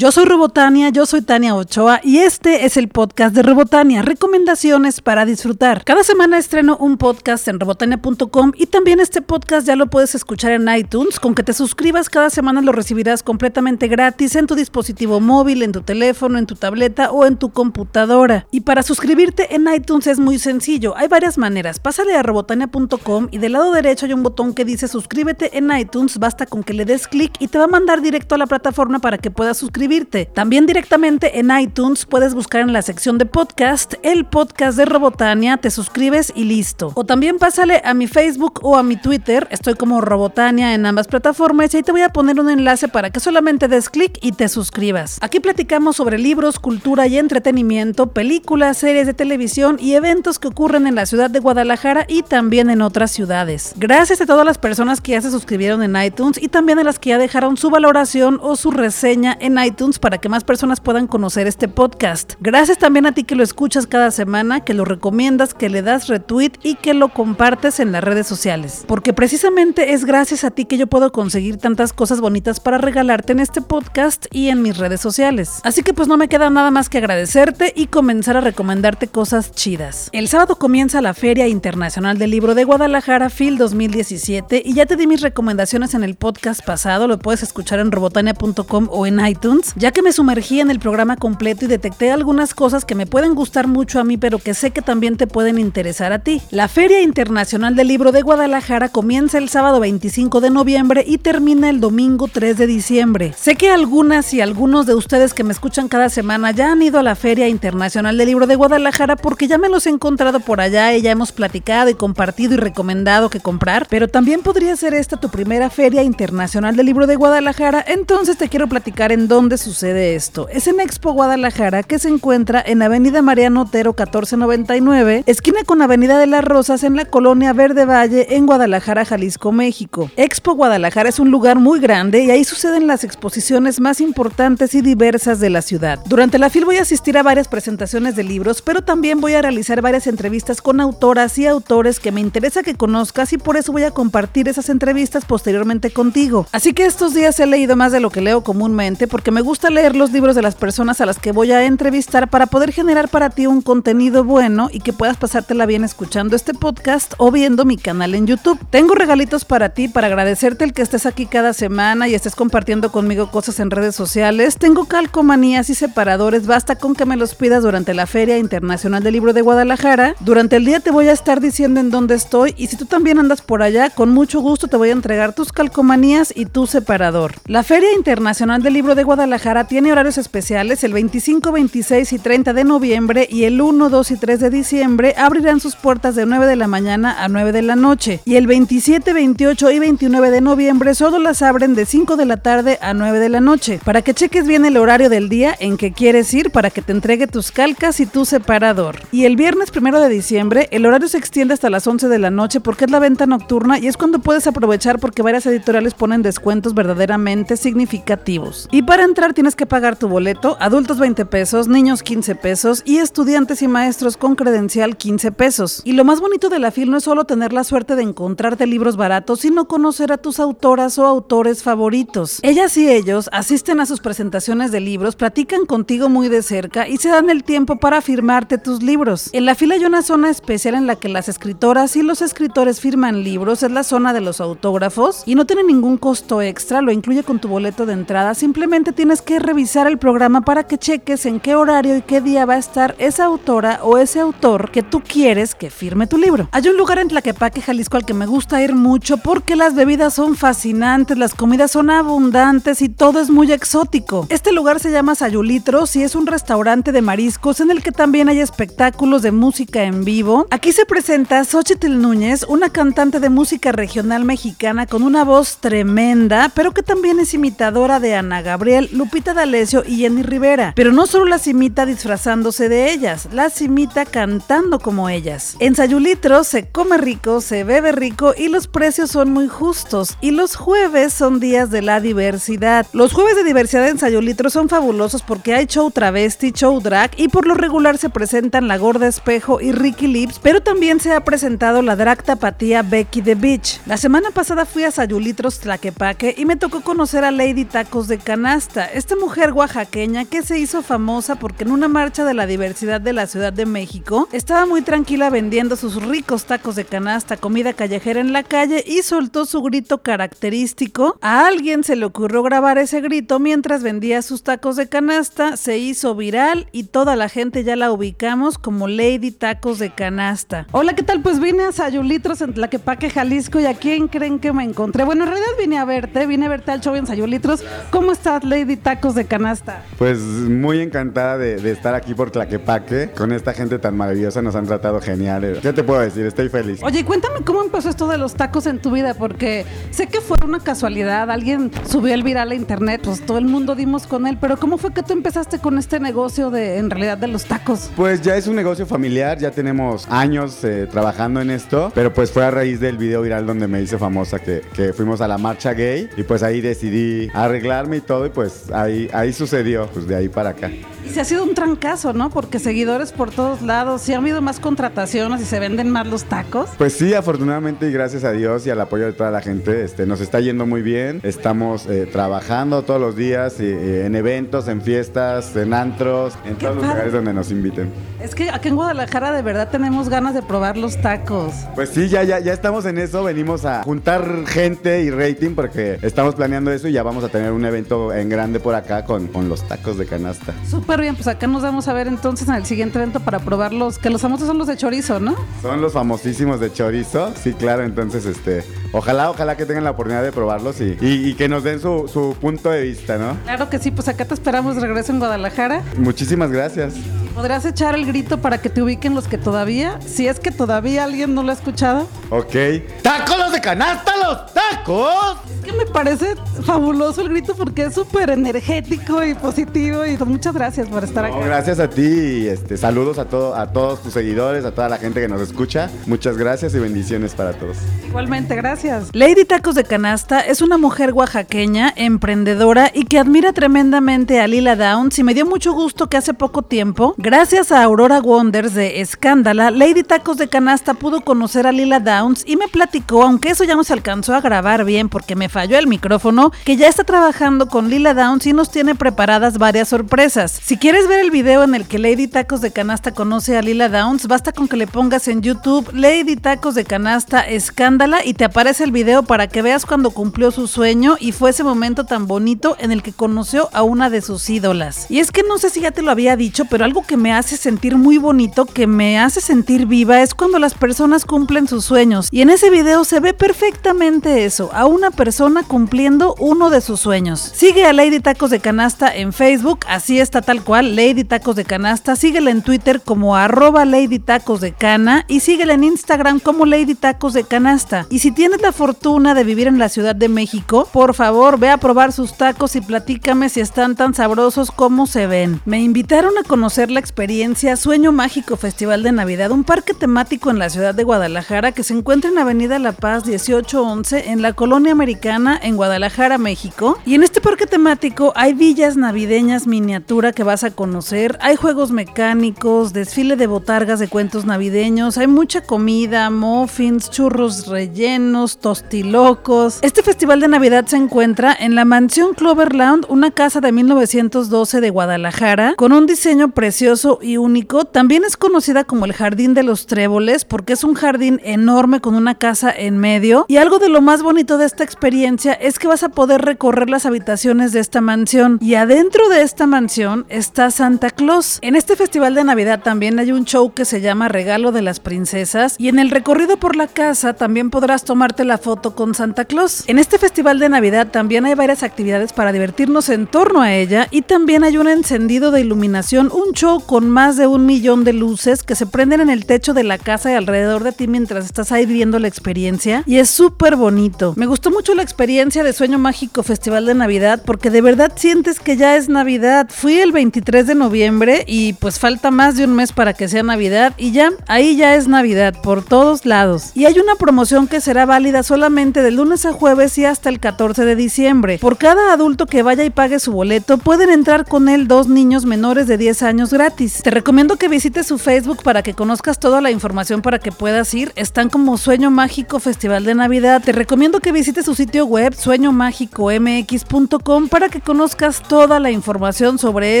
Yo soy Robotania, yo soy Tania Ochoa y este es el podcast de Robotania, recomendaciones para disfrutar. Cada semana estreno un podcast en robotania.com y también este podcast ya lo puedes escuchar en iTunes. Con que te suscribas cada semana lo recibirás completamente gratis en tu dispositivo móvil, en tu teléfono, en tu tableta o en tu computadora. Y para suscribirte en iTunes es muy sencillo, hay varias maneras. Pásale a robotania.com y del lado derecho hay un botón que dice suscríbete en iTunes, basta con que le des clic y te va a mandar directo a la plataforma para que puedas suscribirte. También directamente en iTunes puedes buscar en la sección de podcast el podcast de Robotania, te suscribes y listo. O también pásale a mi Facebook o a mi Twitter, estoy como Robotania en ambas plataformas y ahí te voy a poner un enlace para que solamente des clic y te suscribas. Aquí platicamos sobre libros, cultura y entretenimiento, películas, series de televisión y eventos que ocurren en la ciudad de Guadalajara y también en otras ciudades. Gracias a todas las personas que ya se suscribieron en iTunes y también a las que ya dejaron su valoración o su reseña en iTunes para que más personas puedan conocer este podcast. Gracias también a ti que lo escuchas cada semana, que lo recomiendas, que le das retweet y que lo compartes en las redes sociales. Porque precisamente es gracias a ti que yo puedo conseguir tantas cosas bonitas para regalarte en este podcast y en mis redes sociales. Así que pues no me queda nada más que agradecerte y comenzar a recomendarte cosas chidas. El sábado comienza la Feria Internacional del Libro de Guadalajara FIL 2017 y ya te di mis recomendaciones en el podcast pasado, lo puedes escuchar en robotania.com o en iTunes, ya que me sumergí en el programa completo y detecté algunas cosas que me pueden gustar mucho a mí, pero que sé que también te pueden interesar a ti. La Feria Internacional del Libro de Guadalajara comienza el sábado 25 de noviembre y termina el domingo 3 de diciembre. Sé que algunas y algunos de ustedes que me escuchan cada semana ya han ido a la Feria Internacional del Libro de Guadalajara porque ya me los he encontrado por allá y ya hemos platicado y compartido y recomendado que comprar, pero también podría ser esta tu primera Feria Internacional del Libro de Guadalajara, entonces te quiero platicar en dónde sucede esto. Es en Expo Guadalajara que se encuentra en Avenida Mariano Otero 1499, esquina con Avenida de las Rosas en la colonia Verde Valle en Guadalajara, Jalisco, México. Expo Guadalajara es un lugar muy grande y ahí suceden las exposiciones más importantes y diversas de la ciudad. Durante la FIL voy a asistir a varias presentaciones de libros, pero también voy a realizar varias entrevistas con autoras y autores que me interesa que conozcas y por eso voy a compartir esas entrevistas posteriormente contigo. Así que estos días he leído más de lo que leo comúnmente porque me gusta leer los libros de las personas a las que voy a entrevistar para poder generar para ti un contenido bueno y que puedas pasártela bien escuchando este podcast o viendo mi canal en YouTube. Tengo regalitos para ti para agradecerte el que estés aquí cada semana y estés compartiendo conmigo cosas en redes sociales. Tengo calcomanías y separadores, basta con que me los pidas durante la Feria Internacional del Libro de Guadalajara. Durante el día te voy a estar diciendo en dónde estoy y si tú también andas por allá, con mucho gusto te voy a entregar tus calcomanías y tu separador. La Feria Internacional del Libro de Guadalajara tiene horarios especiales el 25, 26 y 30 de noviembre y el 1, 2 y 3 de diciembre abrirán sus puertas de 9 de la mañana a 9 de la noche y el 27, 28 y 29 de noviembre solo las abren de 5 de la tarde a 9 de la noche. Para que cheques bien el horario del día en que quieres ir para que te entregue tus calcas y tu separador. Y el viernes 1 de diciembre el horario se extiende hasta las 11 de la noche porque es la venta nocturna y es cuando puedes aprovechar porque varias editoriales ponen descuentos verdaderamente significativos. Y para entrar tienes que pagar tu boleto, adultos 20 pesos, niños 15 pesos y estudiantes y maestros con credencial 15 pesos. Y lo más bonito de la FIL no es solo tener la suerte de encontrarte libros baratos, sino conocer a tus autoras o autores favoritos. Ellas y ellos asisten a sus presentaciones de libros, platican contigo muy de cerca y se dan el tiempo para firmarte tus libros. En la FIL hay una zona especial en la que las escritoras y los escritores firman libros, es la zona de los autógrafos y no tiene ningún costo extra, lo incluye con tu boleto de entrada, simplemente tienes que revisar el programa para que cheques en qué horario y qué día va a estar esa autora o ese autor que tú quieres que firme tu libro. Hay un lugar en Tlaquepaque, Jalisco, al que me gusta ir mucho porque las bebidas son fascinantes, las comidas son abundantes y todo es muy exótico. Este lugar se llama Sayulitros y es un restaurante de mariscos en el que también hay espectáculos de música en vivo. Aquí se presenta Xochitl Núñez, una cantante de música regional mexicana con una voz tremenda, pero que también es imitadora de Ana Gabriel, Lupita D'Alessio y Jenny Rivera. Pero no solo las imita disfrazándose de ellas, las imita cantando como ellas. En Sayulitro se come rico, se bebe rico y los precios son muy justos. Y los jueves son días de la diversidad. Los jueves de diversidad en Sayulitro son fabulosos porque hay show travesti, show drag y por lo regular se presentan La Gorda Espejo y Ricky Lips, pero también se ha presentado la drag tapatía Becky the Beach. La semana pasada fui a Sayulitros Tlaquepaque y me tocó conocer a Lady Tacos de Canasta. Esta mujer oaxaqueña que se hizo famosa porque en una marcha de la diversidad de la Ciudad de México estaba muy tranquila vendiendo sus ricos tacos de canasta, comida callejera en la calle y soltó su grito característico. A alguien se le ocurrió grabar ese grito mientras vendía sus tacos de canasta, se hizo viral y toda la gente ya la ubicamos como Lady Tacos de Canasta. Hola, ¿qué tal? Pues vine a Sayulitros en Tlaquepaque, Jalisco y a quién creen que me encontré. Bueno, en realidad vine a verte, vine a verte al show en Sayulitros. ¿Cómo estás, Lady Tacos de Canasta? Pues muy encantada de, estar aquí por Tlaquepaque. Con esta gente tan maravillosa nos han tratado genial. ¿Qué te puedo decir? Estoy feliz. Oye, cuéntame cómo empezó esto de los tacos en tu vida, porque sé que fue una casualidad. Alguien subió el viral a internet, pues todo el mundo dimos con él. Pero ¿cómo fue que tú empezaste con este negocio de, en realidad, de los tacos? Pues ya es un negocio familiar, ya tenemos años eh, trabajando en esto, pero pues fue a raíz del video viral donde me hice famosa que, que fuimos a la marcha gay y pues ahí decidí arreglarme y todo y pues ahí, ahí sucedió, pues de ahí para acá. Y se ha sido un trancazo, ¿no? Porque seguidores por todos lados, ¿sí ha habido más contrataciones y se venden más los tacos? Pues sí, afortunadamente y gracias a Dios y al apoyo de toda la gente, este, nos está yendo muy bien. Estamos eh, trabajando todos los días en eventos, en fiestas, en antros, en todos los lugares donde nos inviten. Es que aquí en Guadalajara de verdad tenemos ganas de probar los tacos. Pues sí, ya, ya, ya estamos en eso, venimos a juntar gente y rating porque estamos planeando eso y ya vamos a tener un evento en grande por acá con, con los tacos de canasta. Súper bien, pues acá nos vamos a ver entonces en el siguiente evento para probarlos, que los famosos son los de chorizo, ¿no? Son los famosísimos de chorizo, sí, claro, entonces este, ojalá, ojalá que tengan la oportunidad de probarlos y, y, que nos den su, su punto de vista, ¿no? Claro que sí, pues acá te esperamos de regreso en Guadalajara. Muchísimas gracias. ¿Podrás echar el grito para que te ubiquen los que todavía, si es que todavía alguien no lo ha escuchado? Ok. ¡Tacos los de canasta, los tacos! Es que me parece fabuloso el grito porque es súper energético y positivo y muchas gracias por estar aquí. gracias a ti y este, saludos a, todo, a todos tus seguidores, a toda la gente que nos escucha. Muchas gracias y bendiciones para todos. Igualmente, gracias. Lady Tacos de Canasta es una mujer oaxaqueña, emprendedora y que admira tremendamente a Lila Downs y me dio mucho gusto que hace poco tiempo Gracias a Aurora Wonders de Escándala, Lady Tacos de Canasta pudo conocer a Lila Downs y me platicó, aunque eso ya no se alcanzó a grabar bien porque me falló el micrófono, que ya está trabajando con Lila Downs y nos tiene preparadas varias sorpresas. Si quieres ver el video en el que Lady Tacos de Canasta conoce a Lila Downs, basta con que le pongas en YouTube Lady Tacos de Canasta Escándala y te aparece el video para que veas cuando cumplió su sueño y fue ese momento tan bonito en el que conoció a una de sus ídolas. Y es que no sé si ya te lo había dicho, pero algo que me hace sentir muy bonito, que me hace sentir viva, es cuando las personas cumplen sus sueños. Y en ese video se ve perfectamente eso, a una persona cumpliendo uno de sus sueños. Sigue a Lady Tacos de Canasta en Facebook, así está tal cual, Lady Tacos de Canasta. Síguela en Twitter como arroba Lady Tacos de Cana y síguela en Instagram como Lady Tacos de Canasta. Y si tienes la fortuna de vivir en la Ciudad de México, por favor ve a probar sus tacos y platícame si están tan sabrosos como se ven. Me invitaron a conocer la experiencia Sueño Mágico Festival de Navidad, un parque temático en la ciudad de Guadalajara que se encuentra en Avenida La Paz 1811 en la colonia americana en Guadalajara, México. Y en este parque temático hay villas navideñas miniatura que vas a conocer, hay juegos mecánicos, desfile de botargas de cuentos navideños, hay mucha comida, muffins, churros rellenos, tostilocos. Este festival de Navidad se encuentra en la mansión Cloverland, una casa de 1912 de Guadalajara, con un diseño precioso y único. También es conocida como el Jardín de los Tréboles porque es un jardín enorme con una casa en medio. Y algo de lo más bonito de esta experiencia es que vas a poder recorrer las habitaciones de esta mansión. Y adentro de esta mansión está Santa Claus. En este festival de Navidad también hay un show que se llama Regalo de las Princesas. Y en el recorrido por la casa también podrás tomarte la foto con Santa Claus. En este festival de Navidad también hay varias actividades para divertirnos en torno a ella. Y también hay un encendido de iluminación, un show con más de un millón de luces que se prenden en el techo de la casa y alrededor de ti mientras estás ahí viviendo la experiencia. Y es súper bonito. Me gustó mucho la experiencia de Sueño Mágico Festival de Navidad porque de verdad sientes que ya es Navidad. Fui el 23 de noviembre y pues falta más de un mes para que sea Navidad y ya, ahí ya es Navidad por todos lados. Y hay una promoción que será válida solamente de lunes a jueves y hasta el 14 de diciembre. Por cada adulto que vaya y pague su boleto, pueden entrar con él dos niños menores de 10 años gratis te recomiendo que visites su Facebook para que conozcas toda la información para que puedas ir. Están como Sueño Mágico Festival De Navidad, te recomiendo que visites su sitio web sueñomagicomx.com para que conozcas toda la información sobre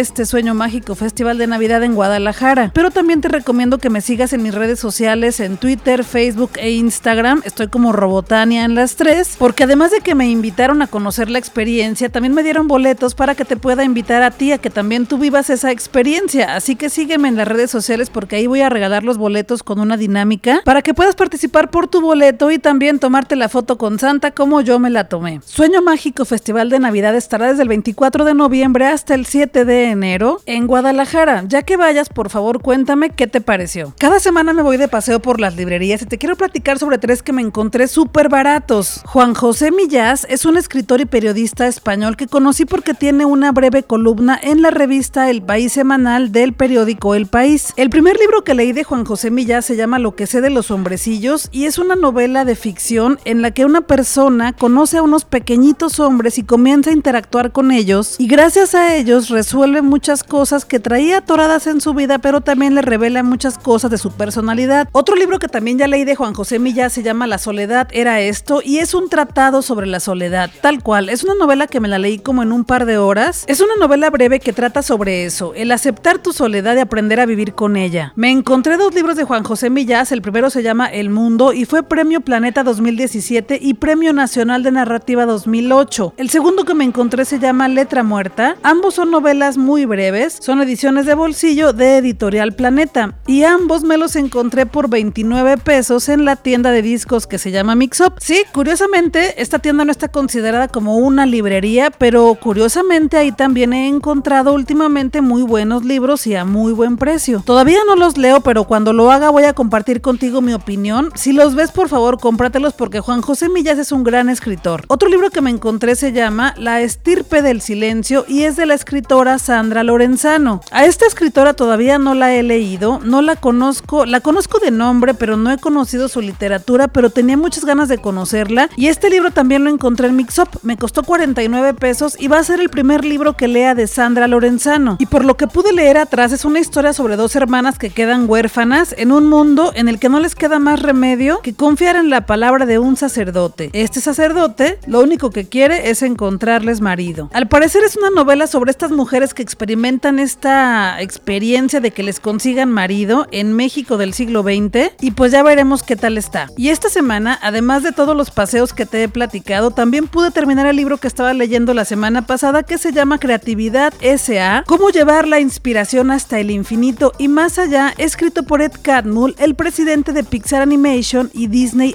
este Sueño Mágico Festival de Navidad en Guadalajara. Pero también te recomiendo que me sigas en mis redes sociales, en Twitter, Facebook e Instagram. Estoy como Robotania en las tres, porque además de que me invitaron a conocer la experiencia, también me dieron boletos para que te pueda invitar a ti a que también tú vivas esa experiencia. Así que sígueme en las redes sociales porque ahí voy a regalar los boletos con una dinámica para que puedas participar por tu boleto y también tomarte la foto con Santa como yo me la tomé. Sueño Mágico Festival de Navidad estará desde el 24 de noviembre hasta el 7 de enero en Guadalajara. Ya que vayas, por favor, cuéntame qué te pareció. Cada semana me voy de paseo por las librerías y te quiero platicar sobre tres que me encontré súper baratos. Juan José Millás es un escritor y periodista español que conocí porque tiene una breve columna en la revista El País Semanal del periódico El País. El primer libro que leí de Juan José Millás se llama Lo que sé de los hombrecillos y es una novela de ficción en la que una persona conoce a unos pequeñitos hombres y comienza a interactuar con ellos y gracias a ellos resuelve muchas cosas que traía atoradas en su vida pero también le revela muchas cosas de su personalidad. Otro libro que también ya leí de Juan José Millás se llama La soledad era esto y es un tratado sobre la soledad, tal cual. Es una novela que me la leí como en un par de horas. Es una novela breve que trata sobre eso, el aceptar tu soledad y aprender a vivir con ella. Me encontré dos libros de Juan José Millás, el primero se llama El Mundo y fue Premio Planeta 2017 y Premio Nacional de Narrativa 2008. El segundo que me encontré se llama Letra Muerta. Ambos son novelas muy breves, son ediciones de bolsillo de Editorial Planeta y ambos me los encontré por 29 pesos en la tienda de discos que se llama Mixup. Sí, curiosamente, esta tienda no está considerada como una librería, pero curiosamente ahí también he encontrado últimamente muy buenos libros y a muy buen precio. Todavía no los leo, pero cuando lo haga voy a compartir contigo mi opinión. Si los ves, por favor, porque Juan José Millas es un gran escritor. Otro libro que me encontré se llama La estirpe del silencio y es de la escritora Sandra Lorenzano. A esta escritora todavía no la he leído, no la conozco, la conozco de nombre, pero no he conocido su literatura, pero tenía muchas ganas de conocerla y este libro también lo encontré en Mixup. Me costó 49 pesos y va a ser el primer libro que lea de Sandra Lorenzano. Y por lo que pude leer atrás es una historia sobre dos hermanas que quedan huérfanas en un mundo en el que no les queda más remedio que confiar en la palabra de un sacerdote. Este sacerdote lo único que quiere es encontrarles marido. Al parecer es una novela sobre estas mujeres que experimentan esta experiencia de que les consigan marido en México del siglo XX y pues ya veremos qué tal está. Y esta semana, además de todos los paseos que te he platicado, también pude terminar el libro que estaba leyendo la semana pasada que se llama Creatividad S.A. Cómo llevar la inspiración hasta el infinito y más allá, escrito por Ed Catmull, el presidente de Pixar Animation y Disney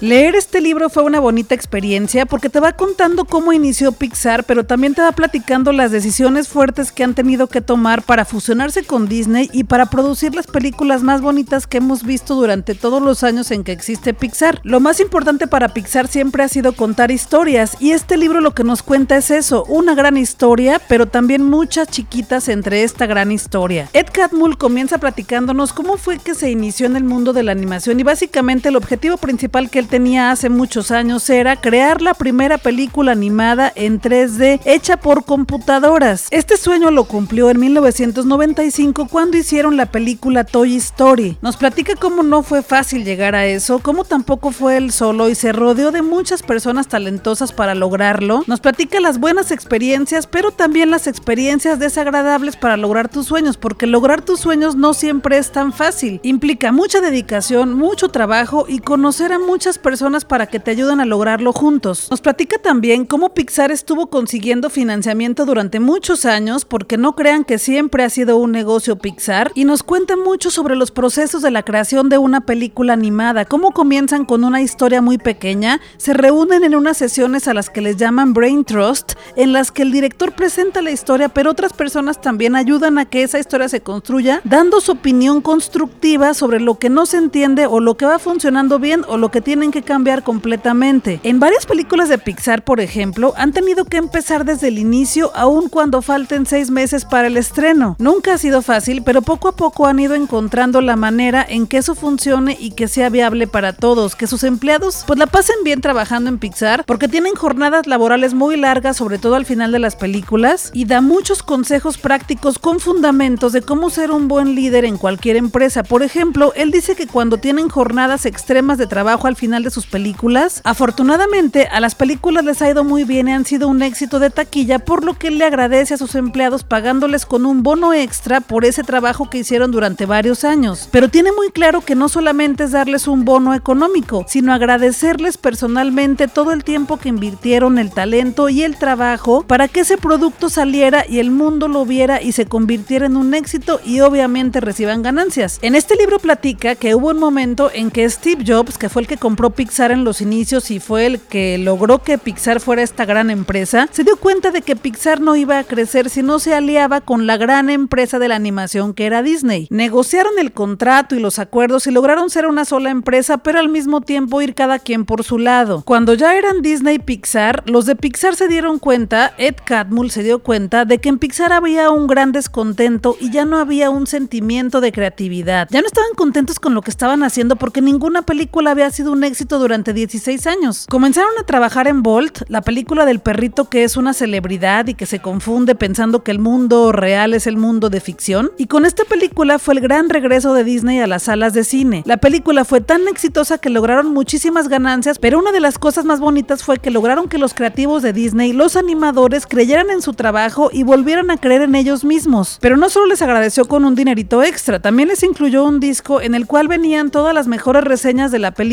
Leer este libro fue una bonita experiencia porque te va contando cómo inició Pixar, pero también te va platicando las decisiones fuertes que han tenido que tomar para fusionarse con Disney y para producir las películas más bonitas que hemos visto durante todos los años en que existe Pixar. Lo más importante para Pixar siempre ha sido contar historias y este libro lo que nos cuenta es eso, una gran historia, pero también muchas chiquitas entre esta gran historia. Ed Catmull comienza platicándonos cómo fue que se inició en el mundo de la animación y básicamente el objetivo principal que él tenía hace muchos años era crear la primera película animada en 3D hecha por computadoras. Este sueño lo cumplió en 1995 cuando hicieron la película Toy Story. Nos platica cómo no fue fácil llegar a eso, cómo tampoco fue él solo y se rodeó de muchas personas talentosas para lograrlo. Nos platica las buenas experiencias, pero también las experiencias desagradables para lograr tus sueños, porque lograr tus sueños no siempre es tan fácil. Implica mucha dedicación, mucho trabajo y conocer a muchas personas para que te ayuden a lograrlo juntos. Nos platica también cómo Pixar estuvo consiguiendo financiamiento durante muchos años, porque no crean que siempre ha sido un negocio Pixar, y nos cuenta mucho sobre los procesos de la creación de una película animada, cómo comienzan con una historia muy pequeña, se reúnen en unas sesiones a las que les llaman Brain Trust, en las que el director presenta la historia, pero otras personas también ayudan a que esa historia se construya, dando su opinión constructiva sobre lo que no se entiende o lo que va funcionando bien o lo que tienen que cambiar completamente. En varias películas de Pixar, por ejemplo, han tenido que empezar desde el inicio, aun cuando falten seis meses para el estreno. Nunca ha sido fácil, pero poco a poco han ido encontrando la manera en que eso funcione y que sea viable para todos, que sus empleados pues la pasen bien trabajando en Pixar, porque tienen jornadas laborales muy largas, sobre todo al final de las películas, y da muchos consejos prácticos con fundamentos de cómo ser un buen líder en cualquier empresa. Por ejemplo, él dice que cuando tienen jornadas extremas de trabajo, al final de sus películas. Afortunadamente, a las películas les ha ido muy bien y han sido un éxito de taquilla, por lo que le agradece a sus empleados pagándoles con un bono extra por ese trabajo que hicieron durante varios años. Pero tiene muy claro que no solamente es darles un bono económico, sino agradecerles personalmente todo el tiempo que invirtieron, el talento y el trabajo para que ese producto saliera y el mundo lo viera y se convirtiera en un éxito y obviamente reciban ganancias. En este libro platica que hubo un momento en que Steve Jobs, que fue el que compró Pixar en los inicios y fue el que logró que Pixar fuera esta gran empresa, se dio cuenta de que Pixar no iba a crecer si no se aliaba con la gran empresa de la animación que era Disney. Negociaron el contrato y los acuerdos y lograron ser una sola empresa, pero al mismo tiempo ir cada quien por su lado. Cuando ya eran Disney y Pixar, los de Pixar se dieron cuenta, Ed Catmull se dio cuenta de que en Pixar había un gran descontento y ya no había un sentimiento de creatividad. Ya no estaban contentos con lo que estaban haciendo porque ninguna película había sido un éxito durante 16 años. Comenzaron a trabajar en Bolt, la película del perrito que es una celebridad y que se confunde pensando que el mundo real es el mundo de ficción. Y con esta película fue el gran regreso de Disney a las salas de cine. La película fue tan exitosa que lograron muchísimas ganancias, pero una de las cosas más bonitas fue que lograron que los creativos de Disney, los animadores, creyeran en su trabajo y volvieran a creer en ellos mismos. Pero no solo les agradeció con un dinerito extra, también les incluyó un disco en el cual venían todas las mejores reseñas de la película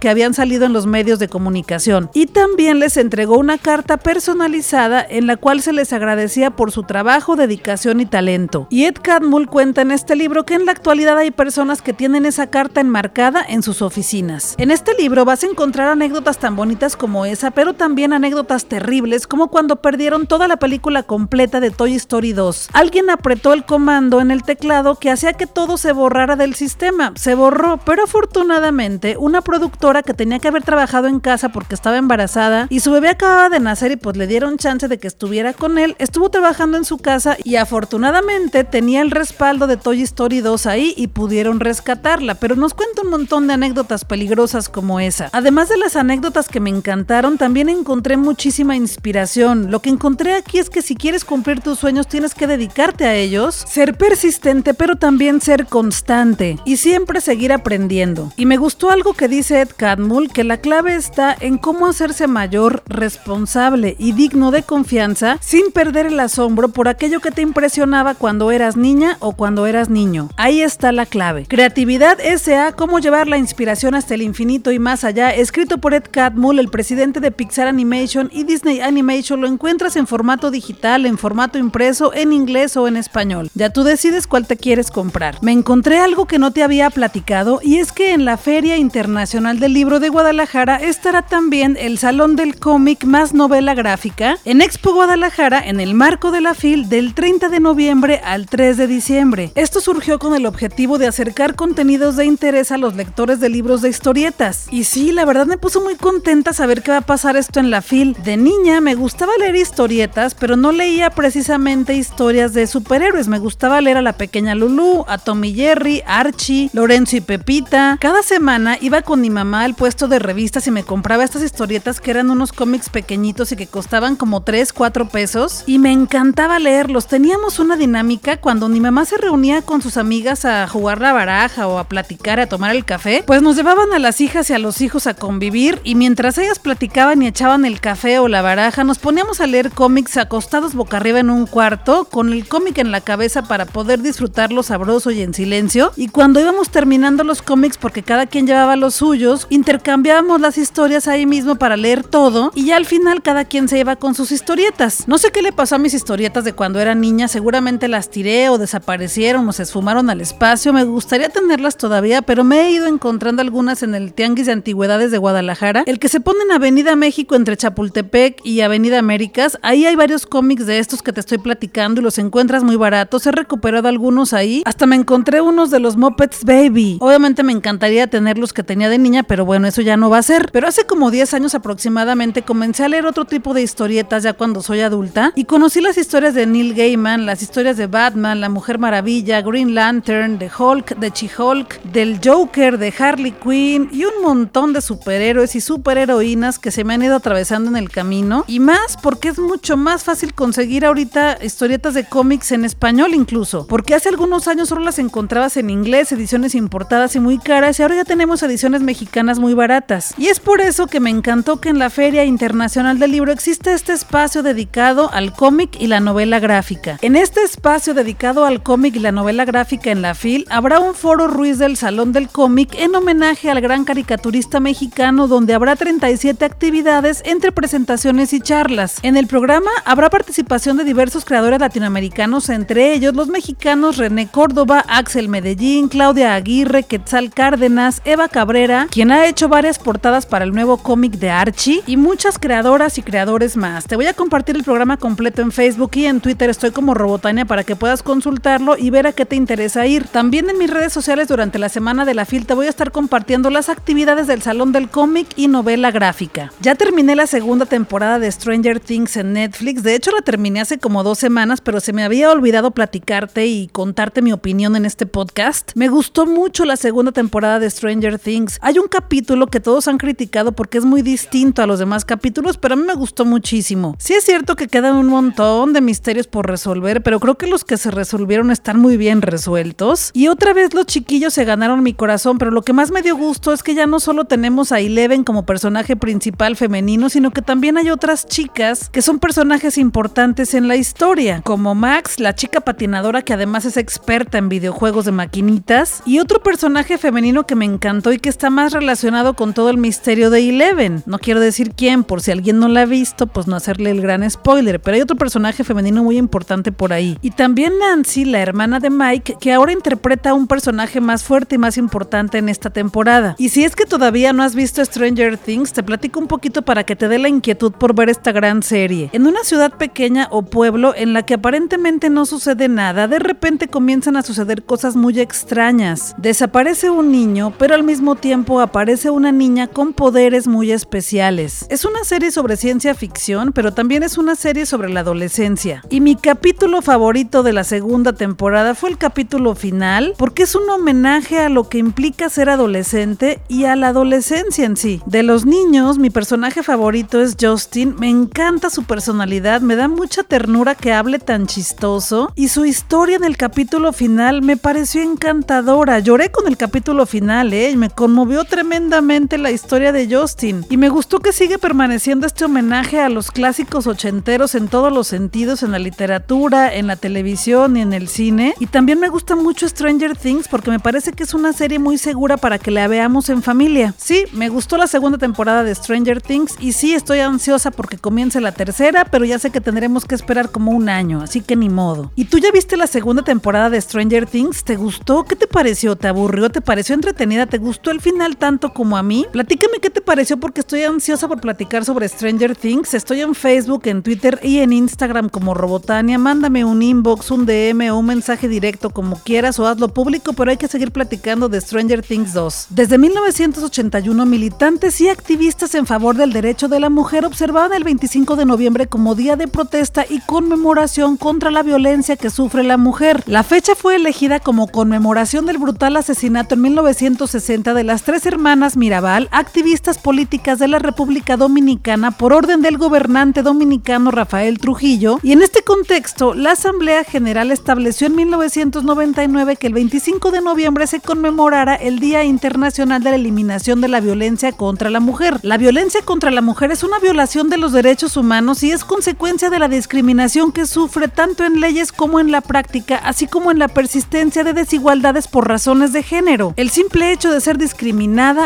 que habían salido en los medios de comunicación. Y también les entregó una carta personalizada en la cual se les agradecía por su trabajo, dedicación y talento. Y Ed Catmull cuenta en este libro que en la actualidad hay personas que tienen esa carta enmarcada en sus oficinas. En este libro vas a encontrar anécdotas tan bonitas como esa, pero también anécdotas terribles como cuando perdieron toda la película completa de Toy Story 2. Alguien apretó el comando en el teclado que hacía que todo se borrara del sistema. Se borró, pero afortunadamente una productora que tenía que haber trabajado en casa porque estaba embarazada y su bebé acababa de nacer y pues le dieron chance de que estuviera con él, estuvo trabajando en su casa y afortunadamente tenía el respaldo de Toy Story 2 ahí y pudieron rescatarla, pero nos cuenta un montón de anécdotas peligrosas como esa. Además de las anécdotas que me encantaron, también encontré muchísima inspiración. Lo que encontré aquí es que si quieres cumplir tus sueños tienes que dedicarte a ellos, ser persistente, pero también ser constante y siempre seguir aprendiendo. Y me gustó algo que dice Ed Catmull, que la clave está en cómo hacerse mayor, responsable y digno de confianza sin perder el asombro por aquello que te impresionaba cuando eras niña o cuando eras niño. Ahí está la clave. Creatividad S.A. Cómo llevar la inspiración hasta el infinito y más allá, escrito por Ed Catmull, el presidente de Pixar Animation y Disney Animation, lo encuentras en formato digital, en formato impreso, en inglés o en español. Ya tú decides cuál te quieres comprar. Me encontré algo que no te había platicado y es que en la Feria Internacional del Libro de Guadalajara estará también el Salón del Cómic más novela gráfica en Expo Guadalajara en el marco de la FIL del 30 de noviembre al 3 de diciembre. Esto surgió con el objetivo de acercar contenidos de interés a los lectores de libros de historietas. Y sí, la verdad me puso muy contenta saber que va a pasar esto en la FIL. De niña me gustaba leer historietas, pero no leía precisamente historias de superhéroes. Me gustaba leer a la pequeña Lulu, a Tommy Jerry, Archie, Lorenzo y Pepita. Cada semana iba con mi mamá al puesto de revistas y me compraba estas historietas que eran unos cómics pequeñitos y que costaban como 3, 4 pesos. Y me encantaba leerlos. Teníamos una dinámica cuando mi mamá se reunía con sus amigas a jugar la baraja o a platicar, a tomar el café, pues nos llevaban a las hijas y a los hijos a convivir y mientras ellas platicaban y echaban el café o la baraja, nos poníamos a leer cómics acostados boca arriba en un cuarto con el cómic en la cabeza para poder disfrutarlo sabroso y en silencio. Y cuando íbamos terminando los cómics, porque cada quien llevaba los suyos, intercambiábamos las historias ahí mismo para leer todo y ya al final cada quien se iba con sus historietas. No sé qué le pasó a mis historietas de cuando era niña, seguramente las tiré o desaparecieron o se esfumaron al espacio. Me gustaría tenerlas todavía, pero me he ido encontrando algunas en el Tianguis de Antigüedades de Guadalajara, el que se pone en Avenida México entre Chapultepec y Avenida Américas. Ahí hay varios cómics de estos que te estoy platicando y los encuentras muy baratos. He recuperado algunos ahí. Hasta me encontré unos de los Muppets Baby. Obviamente me encantaría tener los que tenía de niña, pero bueno, eso ya no va a ser. Pero hace como 10 años aproximadamente comencé a leer otro tipo de historietas ya cuando soy adulta y conocí las historias de Neil Gaiman, las historias de Batman, La Mujer Maravilla, Green Lantern, de Hulk, de She-Hulk, del Joker, de Harley Quinn y un montón de superhéroes y superheroínas que se me han ido atravesando en el camino. Y más porque es mucho más fácil conseguir ahorita historietas de cómics en español incluso. Porque hace algunos años solo las encontrabas en inglés, ediciones importadas y muy caras y ahora ya tenemos ediciones ediciones mexicanas muy baratas. Y es por eso que me encantó que en la Feria Internacional del Libro existe este espacio dedicado al cómic y la novela gráfica. En este espacio dedicado al cómic y la novela gráfica en la FIL habrá un foro Ruiz del Salón del Cómic en homenaje al gran caricaturista mexicano donde habrá 37 actividades entre presentaciones y charlas. En el programa habrá participación de diversos creadores latinoamericanos, entre ellos los mexicanos René Córdoba, Axel Medellín, Claudia Aguirre, Quetzal Cárdenas, Eva Cabrera, quien ha hecho varias portadas para el nuevo cómic de Archie y muchas creadoras y creadores más. Te voy a compartir el programa completo en Facebook y en Twitter estoy como Robotania para que puedas consultarlo y ver a qué te interesa ir. También en mis redes sociales durante la semana de la FIL te voy a estar compartiendo las actividades del Salón del Cómic y novela gráfica. Ya terminé la segunda temporada de Stranger Things en Netflix, de hecho la terminé hace como dos semanas, pero se me había olvidado platicarte y contarte mi opinión en este podcast. Me gustó mucho la segunda temporada de Stranger Things. Hay un capítulo que todos han criticado porque es muy distinto a los demás capítulos, pero a mí me gustó muchísimo. Sí es cierto que quedan un montón de misterios por resolver, pero creo que los que se resolvieron están muy bien resueltos. Y otra vez los chiquillos se ganaron mi corazón, pero lo que más me dio gusto es que ya no solo tenemos a Eleven como personaje principal femenino, sino que también hay otras chicas que son personajes importantes en la historia, como Max, la chica patinadora que además es experta en videojuegos de maquinitas, y otro personaje femenino que me encantó y que está más relacionado con todo el misterio de Eleven. No quiero decir quién, por si alguien no la ha visto, pues no hacerle el gran spoiler, pero hay otro personaje femenino muy importante por ahí. Y también Nancy, la hermana de Mike, que ahora interpreta un personaje más fuerte y más importante en esta temporada. Y si es que todavía no has visto Stranger Things, te platico un poquito para que te dé la inquietud por ver esta gran serie. En una ciudad pequeña o pueblo en la que aparentemente no sucede nada, de repente comienzan a suceder cosas muy extrañas. Desaparece un niño, pero al mismo tiempo aparece una niña con poderes muy especiales. Es una serie sobre ciencia ficción, pero también es una serie sobre la adolescencia. Y mi capítulo favorito de la segunda temporada fue el capítulo final, porque es un homenaje a lo que implica ser adolescente y a la adolescencia en sí. De los niños, mi personaje favorito es Justin, me encanta su personalidad, me da mucha ternura que hable tan chistoso y su historia en el capítulo final me pareció encantadora. Lloré con el capítulo final, ¿eh? Me conmovió tremendamente la historia de Justin. Y me gustó que sigue permaneciendo este homenaje a los clásicos ochenteros en todos los sentidos, en la literatura, en la televisión y en el cine. Y también me gusta mucho Stranger Things porque me parece que es una serie muy segura para que la veamos en familia. Sí, me gustó la segunda temporada de Stranger Things y sí estoy ansiosa porque comience la tercera, pero ya sé que tendremos que esperar como un año, así que ni modo. ¿Y tú ya viste la segunda temporada de Stranger Things? ¿Te gustó? ¿Qué te pareció? ¿Te aburrió? ¿Te pareció entretenida? ¿Te gustó el final tanto como a mí? Platícame qué te pareció porque estoy ansiosa por platicar sobre Stranger Things. Estoy en Facebook, en Twitter y en Instagram como Robotania. Mándame un inbox, un DM un mensaje directo como quieras o hazlo público, pero hay que seguir platicando de Stranger Things 2. Desde 1981, militantes y activistas en favor del derecho de la mujer observaban el 25 de noviembre como día de protesta y conmemoración contra la violencia que sufre la mujer. La fecha fue elegida como conmemoración del brutal asesinato en 1960 de las tres hermanas Mirabal, activistas políticas de la República Dominicana por orden del gobernante dominicano Rafael Trujillo, y en este contexto, la Asamblea General estableció en 1999 que el 25 de noviembre se conmemorara el Día Internacional de la Eliminación de la Violencia contra la Mujer. La violencia contra la mujer es una violación de los derechos humanos y es consecuencia de la discriminación que sufre tanto en leyes como en la práctica, así como en la persistencia de desigualdades por razones de género. El simple hecho de ser discriminada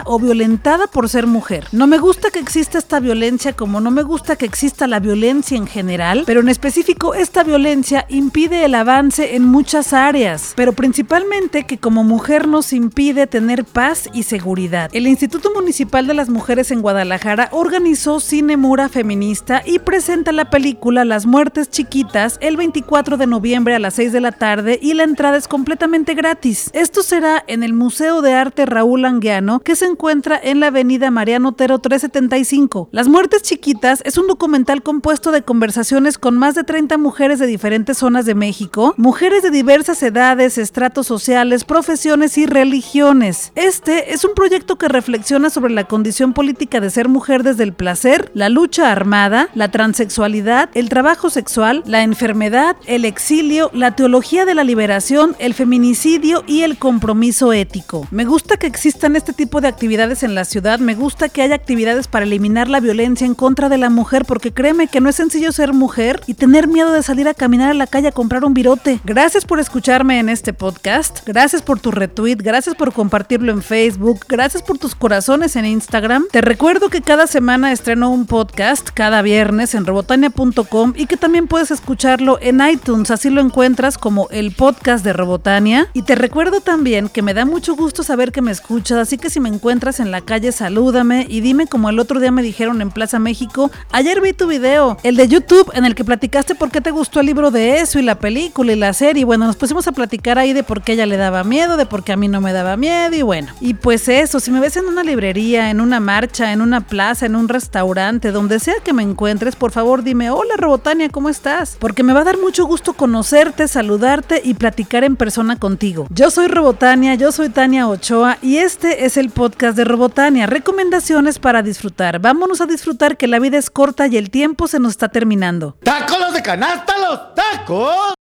o violentada por ser mujer. No me gusta que exista esta violencia como no me gusta que exista la violencia en general, pero en específico esta violencia impide el avance en muchas áreas, pero principalmente que como mujer nos impide tener paz y seguridad. El Instituto Municipal de las Mujeres en Guadalajara organizó Cine Mura Feminista y presenta la película Las Muertes Chiquitas el 24 de noviembre a las 6 de la tarde y la entrada es completamente gratis. Esto será en el Museo de Arte Raúl Que se encuentra en la avenida Mariano Otero 375. Las Muertes Chiquitas es un documental compuesto de conversaciones con más de 30 mujeres de diferentes zonas de México, mujeres de diversas edades, estratos sociales, profesiones y religiones. Este es un proyecto que reflexiona sobre la condición política de ser mujer desde el placer, la lucha armada, la transexualidad, el trabajo sexual, la enfermedad, el exilio, la teología de la liberación, el feminicidio y el compromiso ético. Me gusta que existan gustan este tipo de actividades en la ciudad, me gusta que haya actividades para eliminar la violencia en contra de la mujer, porque créeme que no es sencillo ser mujer y tener miedo de salir a caminar a la calle a comprar un virote. Gracias por escucharme en este podcast, gracias por tu retweet, gracias por compartirlo en Facebook, gracias por tus corazones en Instagram. Te recuerdo que cada semana estreno un podcast, cada viernes en robotania.com y que también puedes escucharlo en iTunes, así lo encuentras como el podcast de Robotania. Y te recuerdo también que me da mucho gusto saber que me escuchas, así que si me encuentras en la calle, salúdame y dime como el otro día me dijeron en Plaza México, ayer vi tu video, el de YouTube, en el que platicaste por qué te gustó el libro de eso y la película y la serie. Bueno, nos pusimos a platicar ahí de por qué ella le daba miedo, de por qué a mí no me daba miedo y bueno. Y pues eso, si me ves en una librería, en una marcha, en una plaza, en un restaurante, donde sea que me encuentres, por favor dime, hola Robotania, ¿cómo estás? Porque me va a dar mucho gusto conocerte, saludarte y platicar en persona contigo. Yo soy Robotania, yo soy Tania Ochoa y este es el podcast de Robotania, recomendaciones para disfrutar. Vámonos a disfrutar que la vida es corta y el tiempo se nos está terminando. ¡Tacos de canasta, los tacos!